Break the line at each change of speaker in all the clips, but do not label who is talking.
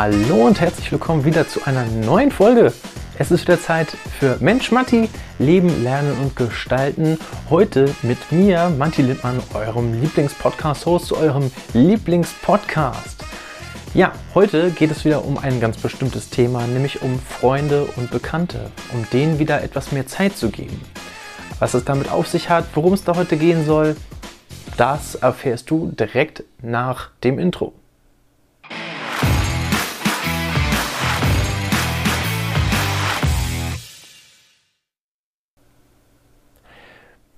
Hallo und herzlich willkommen wieder zu einer neuen Folge. Es ist wieder Zeit für Mensch Matti, Leben, Lernen und Gestalten. Heute mit mir, Matti Littmann, eurem Lieblingspodcast-Host, eurem Lieblingspodcast. Ja, heute geht es wieder um ein ganz bestimmtes Thema, nämlich um Freunde und Bekannte, um denen wieder etwas mehr Zeit zu geben. Was es damit auf sich hat, worum es da heute gehen soll, das erfährst du direkt nach dem Intro.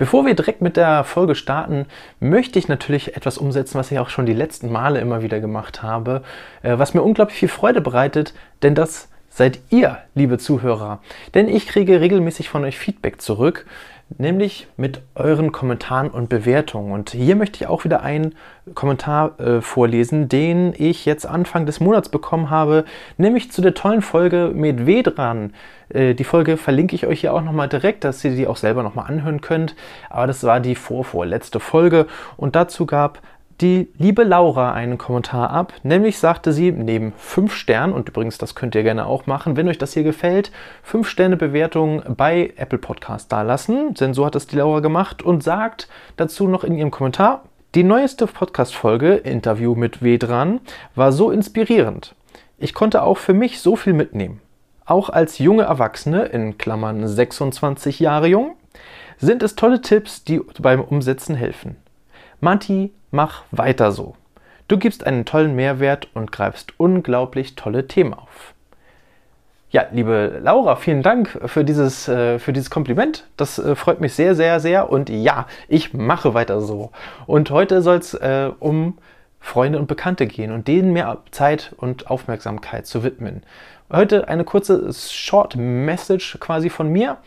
Bevor wir direkt mit der Folge starten, möchte ich natürlich etwas umsetzen, was ich auch schon die letzten Male immer wieder gemacht habe, äh, was mir unglaublich viel Freude bereitet, denn das seid ihr, liebe Zuhörer. Denn ich kriege regelmäßig von euch Feedback zurück, nämlich mit euren Kommentaren und Bewertungen. Und hier möchte ich auch wieder einen Kommentar äh, vorlesen, den ich jetzt Anfang des Monats bekommen habe, nämlich zu der tollen Folge mit Vedran. Äh, die Folge verlinke ich euch hier auch nochmal direkt, dass ihr die auch selber nochmal anhören könnt. Aber das war die vorvorletzte Folge und dazu gab die liebe Laura einen Kommentar ab. Nämlich sagte sie, neben 5 Sternen, und übrigens, das könnt ihr gerne auch machen, wenn euch das hier gefällt, 5 Sterne Bewertung bei Apple Podcast dalassen, denn so hat es die Laura gemacht und sagt dazu noch in ihrem Kommentar, die neueste Podcast-Folge, Interview mit Vedran, war so inspirierend. Ich konnte auch für mich so viel mitnehmen. Auch als junge Erwachsene, in Klammern 26 Jahre jung, sind es tolle Tipps, die beim Umsetzen helfen. Matti, mach weiter so. Du gibst einen tollen Mehrwert und greifst unglaublich tolle Themen auf. Ja, liebe Laura, vielen Dank für dieses, äh, für dieses Kompliment. Das äh, freut mich sehr, sehr, sehr. Und ja, ich mache weiter so. Und heute soll es äh, um Freunde und Bekannte gehen und denen mehr Zeit und Aufmerksamkeit zu widmen. Heute eine kurze Short Message quasi von mir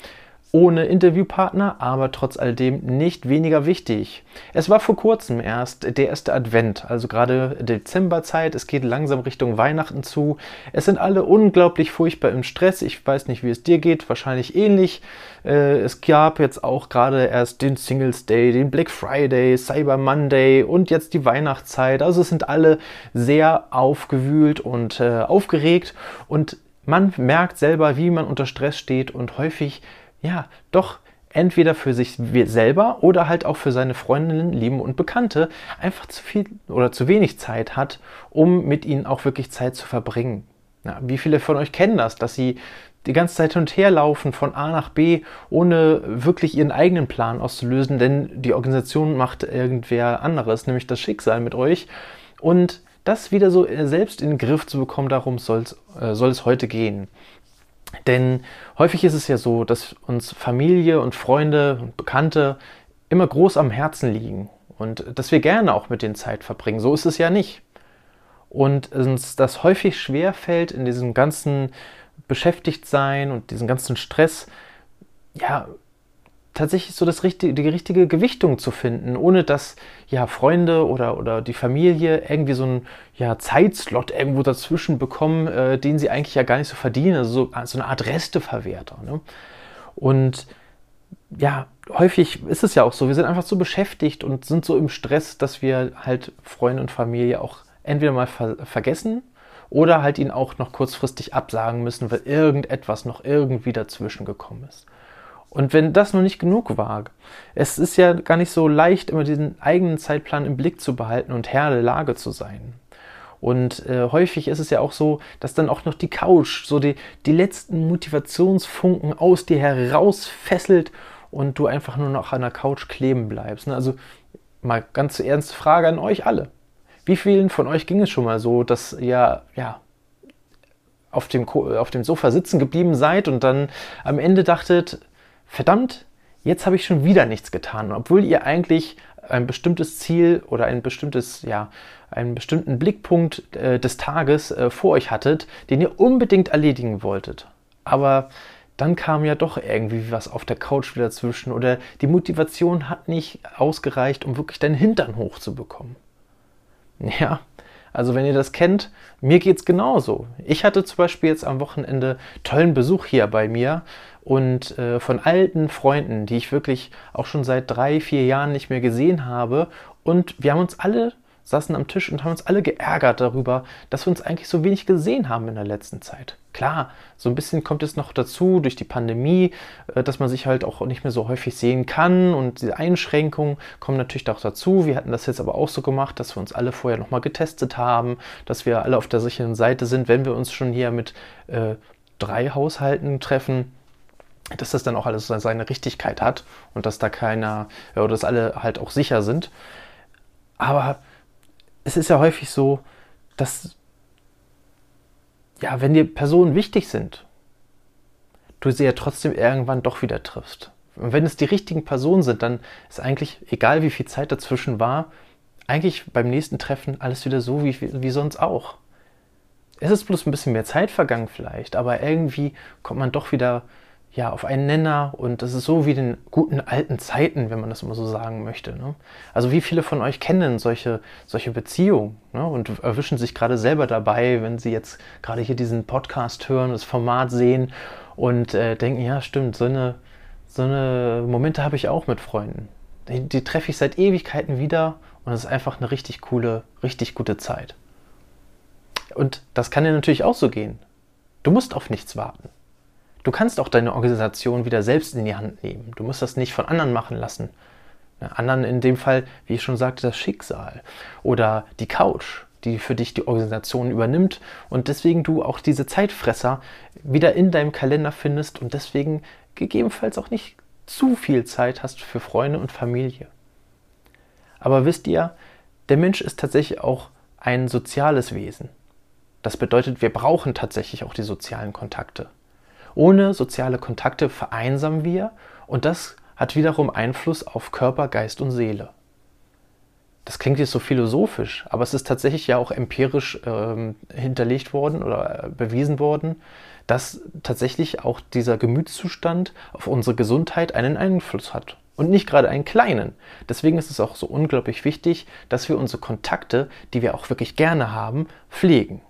ohne Interviewpartner, aber trotz alledem nicht weniger wichtig. Es war vor kurzem erst der erste Advent, also gerade Dezemberzeit, es geht langsam Richtung Weihnachten zu. Es sind alle unglaublich furchtbar im Stress. Ich weiß nicht, wie es dir geht, wahrscheinlich ähnlich. Äh, es gab jetzt auch gerade erst den Singles Day, den Black Friday, Cyber Monday und jetzt die Weihnachtszeit. Also es sind alle sehr aufgewühlt und äh, aufgeregt und man merkt selber, wie man unter Stress steht und häufig ja, doch entweder für sich selber oder halt auch für seine Freundinnen, Lieben und Bekannte einfach zu viel oder zu wenig Zeit hat, um mit ihnen auch wirklich Zeit zu verbringen. Ja, wie viele von euch kennen das, dass sie die ganze Zeit hin und her laufen von A nach B, ohne wirklich ihren eigenen Plan auszulösen, denn die Organisation macht irgendwer anderes, nämlich das Schicksal mit euch. Und das wieder so äh, selbst in den Griff zu bekommen, darum äh, soll es heute gehen. Denn häufig ist es ja so, dass uns Familie und Freunde und Bekannte immer groß am Herzen liegen und dass wir gerne auch mit den Zeit verbringen. So ist es ja nicht. Und uns das häufig schwer fällt, in diesem ganzen Beschäftigtsein und diesem ganzen Stress, ja, tatsächlich so das richtige, die richtige Gewichtung zu finden, ohne dass ja Freunde oder, oder die Familie irgendwie so einen ja, Zeitslot irgendwo dazwischen bekommen, äh, den sie eigentlich ja gar nicht so verdienen, also so, so eine Art Resteverwerter. Ne? Und ja, häufig ist es ja auch so, wir sind einfach so beschäftigt und sind so im Stress, dass wir halt Freunde und Familie auch entweder mal ver vergessen oder halt ihnen auch noch kurzfristig absagen müssen, weil irgendetwas noch irgendwie dazwischen gekommen ist. Und wenn das noch nicht genug war, es ist ja gar nicht so leicht, immer diesen eigenen Zeitplan im Blick zu behalten und Herr der Lage zu sein. Und äh, häufig ist es ja auch so, dass dann auch noch die Couch so die, die letzten Motivationsfunken aus dir herausfesselt und du einfach nur noch an der Couch kleben bleibst. Ne? Also mal ganz ernste Frage an euch alle. Wie vielen von euch ging es schon mal so, dass ihr ja, auf, dem, auf dem Sofa sitzen geblieben seid und dann am Ende dachtet, verdammt, jetzt habe ich schon wieder nichts getan, obwohl ihr eigentlich ein bestimmtes Ziel oder ein bestimmtes, ja, einen bestimmten Blickpunkt äh, des Tages äh, vor euch hattet, den ihr unbedingt erledigen wolltet. Aber dann kam ja doch irgendwie was auf der Couch wieder zwischen oder die Motivation hat nicht ausgereicht, um wirklich deinen Hintern hochzubekommen. Ja, also wenn ihr das kennt, mir geht es genauso. Ich hatte zum Beispiel jetzt am Wochenende tollen Besuch hier bei mir und äh, von alten Freunden, die ich wirklich auch schon seit drei, vier Jahren nicht mehr gesehen habe. Und wir haben uns alle saßen am Tisch und haben uns alle geärgert darüber, dass wir uns eigentlich so wenig gesehen haben in der letzten Zeit. Klar, so ein bisschen kommt es noch dazu durch die Pandemie, äh, dass man sich halt auch nicht mehr so häufig sehen kann und diese Einschränkungen kommen natürlich auch dazu. Wir hatten das jetzt aber auch so gemacht, dass wir uns alle vorher nochmal getestet haben, dass wir alle auf der sicheren Seite sind, wenn wir uns schon hier mit äh, drei Haushalten treffen dass das dann auch alles seine Richtigkeit hat und dass da keiner, oder dass alle halt auch sicher sind. Aber es ist ja häufig so, dass, ja, wenn dir Personen wichtig sind, du sie ja trotzdem irgendwann doch wieder triffst. Und wenn es die richtigen Personen sind, dann ist eigentlich, egal wie viel Zeit dazwischen war, eigentlich beim nächsten Treffen alles wieder so wie, wie sonst auch. Es ist bloß ein bisschen mehr Zeit vergangen vielleicht, aber irgendwie kommt man doch wieder ja, auf einen Nenner und das ist so wie den guten alten Zeiten, wenn man das immer so sagen möchte. Ne? Also wie viele von euch kennen solche, solche Beziehungen ne? und erwischen sich gerade selber dabei, wenn sie jetzt gerade hier diesen Podcast hören, das Format sehen und äh, denken, ja stimmt, so eine, so eine Momente habe ich auch mit Freunden. Die, die treffe ich seit Ewigkeiten wieder und es ist einfach eine richtig coole, richtig gute Zeit. Und das kann dir natürlich auch so gehen. Du musst auf nichts warten. Du kannst auch deine Organisation wieder selbst in die Hand nehmen. Du musst das nicht von anderen machen lassen. Anderen in dem Fall, wie ich schon sagte, das Schicksal oder die Couch, die für dich die Organisation übernimmt und deswegen du auch diese Zeitfresser wieder in deinem Kalender findest und deswegen gegebenenfalls auch nicht zu viel Zeit hast für Freunde und Familie. Aber wisst ihr, der Mensch ist tatsächlich auch ein soziales Wesen. Das bedeutet, wir brauchen tatsächlich auch die sozialen Kontakte. Ohne soziale Kontakte vereinsamen wir und das hat wiederum Einfluss auf Körper, Geist und Seele. Das klingt jetzt so philosophisch, aber es ist tatsächlich ja auch empirisch ähm, hinterlegt worden oder äh, bewiesen worden, dass tatsächlich auch dieser Gemütszustand auf unsere Gesundheit einen Einfluss hat. Und nicht gerade einen kleinen. Deswegen ist es auch so unglaublich wichtig, dass wir unsere Kontakte, die wir auch wirklich gerne haben, pflegen.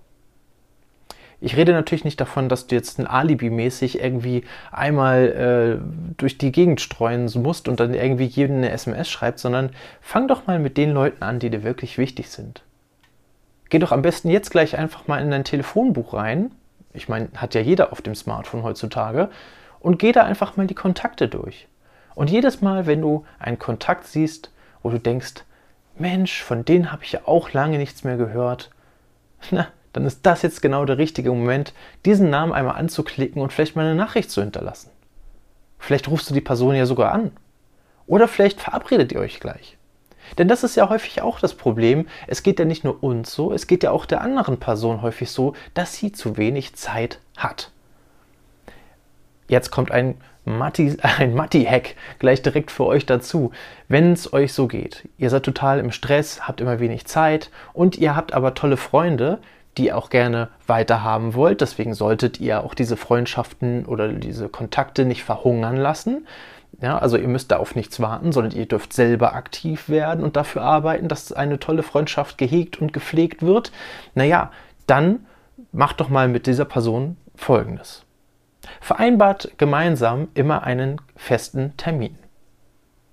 Ich rede natürlich nicht davon, dass du jetzt ein Alibi-mäßig irgendwie einmal äh, durch die Gegend streuen musst und dann irgendwie jedem eine SMS schreibst, sondern fang doch mal mit den Leuten an, die dir wirklich wichtig sind. Geh doch am besten jetzt gleich einfach mal in dein Telefonbuch rein. Ich meine, hat ja jeder auf dem Smartphone heutzutage. Und geh da einfach mal die Kontakte durch. Und jedes Mal, wenn du einen Kontakt siehst, wo du denkst, Mensch, von denen habe ich ja auch lange nichts mehr gehört, na, dann ist das jetzt genau der richtige Moment, diesen Namen einmal anzuklicken und vielleicht mal eine Nachricht zu hinterlassen. Vielleicht rufst du die Person ja sogar an. Oder vielleicht verabredet ihr euch gleich. Denn das ist ja häufig auch das Problem. Es geht ja nicht nur uns so, es geht ja auch der anderen Person häufig so, dass sie zu wenig Zeit hat. Jetzt kommt ein Matti-Hack gleich direkt für euch dazu. Wenn es euch so geht, ihr seid total im Stress, habt immer wenig Zeit und ihr habt aber tolle Freunde, die ihr auch gerne weiterhaben wollt. Deswegen solltet ihr auch diese Freundschaften oder diese Kontakte nicht verhungern lassen. Ja, also ihr müsst da auf nichts warten, sondern ihr dürft selber aktiv werden und dafür arbeiten, dass eine tolle Freundschaft gehegt und gepflegt wird. Naja, dann macht doch mal mit dieser Person Folgendes. Vereinbart gemeinsam immer einen festen Termin.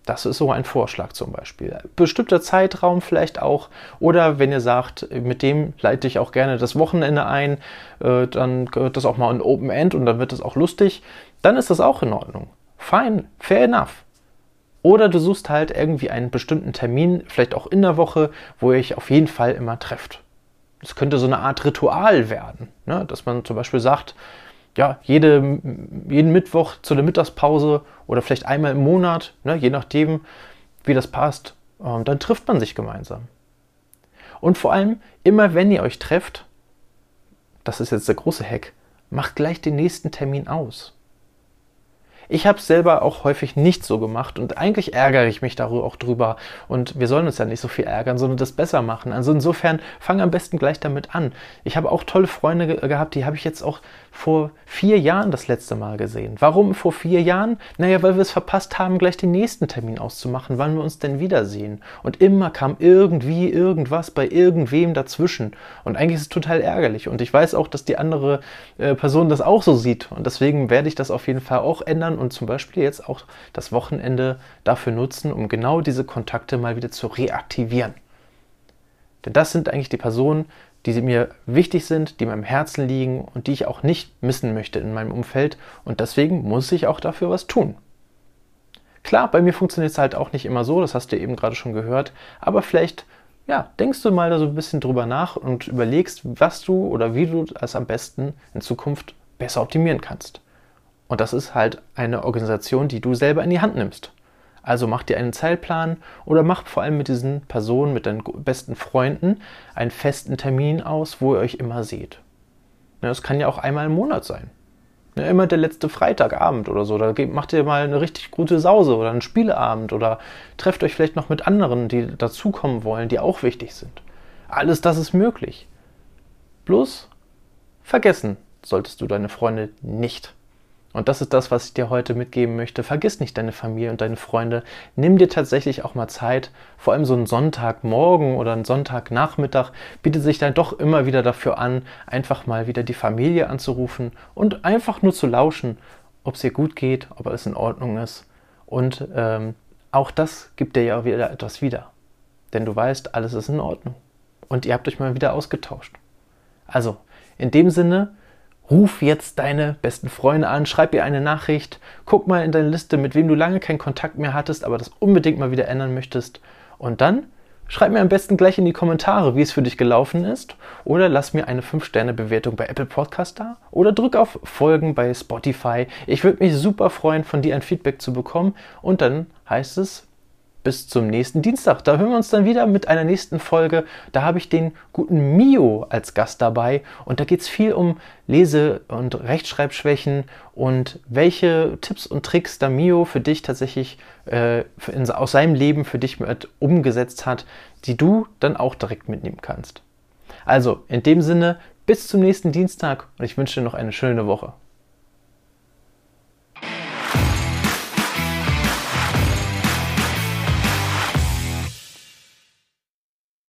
Das ist so ein Vorschlag zum Beispiel. Bestimmter Zeitraum vielleicht auch. Oder wenn ihr sagt, mit dem leite ich auch gerne das Wochenende ein, äh, dann gehört das auch mal ein Open End und dann wird das auch lustig. Dann ist das auch in Ordnung. Fine, fair enough. Oder du suchst halt irgendwie einen bestimmten Termin, vielleicht auch in der Woche, wo ihr euch auf jeden Fall immer trefft. Das könnte so eine Art Ritual werden, ne? dass man zum Beispiel sagt, ja, jede, jeden Mittwoch zu der Mittagspause oder vielleicht einmal im Monat, ne, je nachdem, wie das passt, ähm, dann trifft man sich gemeinsam. Und vor allem, immer wenn ihr euch trefft, das ist jetzt der große Hack, macht gleich den nächsten Termin aus. Ich habe es selber auch häufig nicht so gemacht und eigentlich ärgere ich mich darüber auch drüber. Und wir sollen uns ja nicht so viel ärgern, sondern das besser machen. Also insofern fang am besten gleich damit an. Ich habe auch tolle Freunde ge gehabt, die habe ich jetzt auch vor vier Jahren das letzte Mal gesehen. Warum vor vier Jahren? Naja, weil wir es verpasst haben, gleich den nächsten Termin auszumachen, wann wir uns denn wiedersehen. Und immer kam irgendwie irgendwas bei irgendwem dazwischen. Und eigentlich ist es total ärgerlich. Und ich weiß auch, dass die andere äh, Person das auch so sieht. Und deswegen werde ich das auf jeden Fall auch ändern und zum Beispiel jetzt auch das Wochenende dafür nutzen, um genau diese Kontakte mal wieder zu reaktivieren. Denn das sind eigentlich die Personen, die mir wichtig sind, die mir im Herzen liegen und die ich auch nicht missen möchte in meinem Umfeld. Und deswegen muss ich auch dafür was tun. Klar, bei mir funktioniert es halt auch nicht immer so, das hast du eben gerade schon gehört, aber vielleicht ja, denkst du mal da so ein bisschen drüber nach und überlegst, was du oder wie du es am besten in Zukunft besser optimieren kannst. Und das ist halt eine Organisation, die du selber in die Hand nimmst. Also mach dir einen Zeitplan oder mach vor allem mit diesen Personen, mit deinen besten Freunden einen festen Termin aus, wo ihr euch immer seht. Das kann ja auch einmal im Monat sein. Ja, immer der letzte Freitagabend oder so. Da macht ihr mal eine richtig gute Sause oder einen Spieleabend oder trefft euch vielleicht noch mit anderen, die dazukommen wollen, die auch wichtig sind. Alles das ist möglich. Bloß vergessen solltest du deine Freunde nicht. Und das ist das, was ich dir heute mitgeben möchte. Vergiss nicht deine Familie und deine Freunde. Nimm dir tatsächlich auch mal Zeit. Vor allem so ein Sonntagmorgen oder ein Sonntagnachmittag bietet sich dann doch immer wieder dafür an, einfach mal wieder die Familie anzurufen und einfach nur zu lauschen, ob es ihr gut geht, ob alles in Ordnung ist. Und ähm, auch das gibt dir ja wieder etwas wieder. Denn du weißt, alles ist in Ordnung. Und ihr habt euch mal wieder ausgetauscht. Also, in dem Sinne, Ruf jetzt deine besten Freunde an, schreib ihr eine Nachricht, guck mal in deine Liste, mit wem du lange keinen Kontakt mehr hattest, aber das unbedingt mal wieder ändern möchtest. Und dann schreib mir am besten gleich in die Kommentare, wie es für dich gelaufen ist. Oder lass mir eine 5-Sterne-Bewertung bei Apple Podcast da. Oder drück auf Folgen bei Spotify. Ich würde mich super freuen, von dir ein Feedback zu bekommen. Und dann heißt es bis zum nächsten Dienstag. Da hören wir uns dann wieder mit einer nächsten Folge. Da habe ich den guten Mio als Gast dabei und da geht es viel um Lese- und Rechtschreibschwächen und welche Tipps und Tricks da Mio für dich tatsächlich äh, in, aus seinem Leben für dich mit umgesetzt hat, die du dann auch direkt mitnehmen kannst. Also in dem Sinne, bis zum nächsten Dienstag und ich wünsche dir noch eine schöne Woche.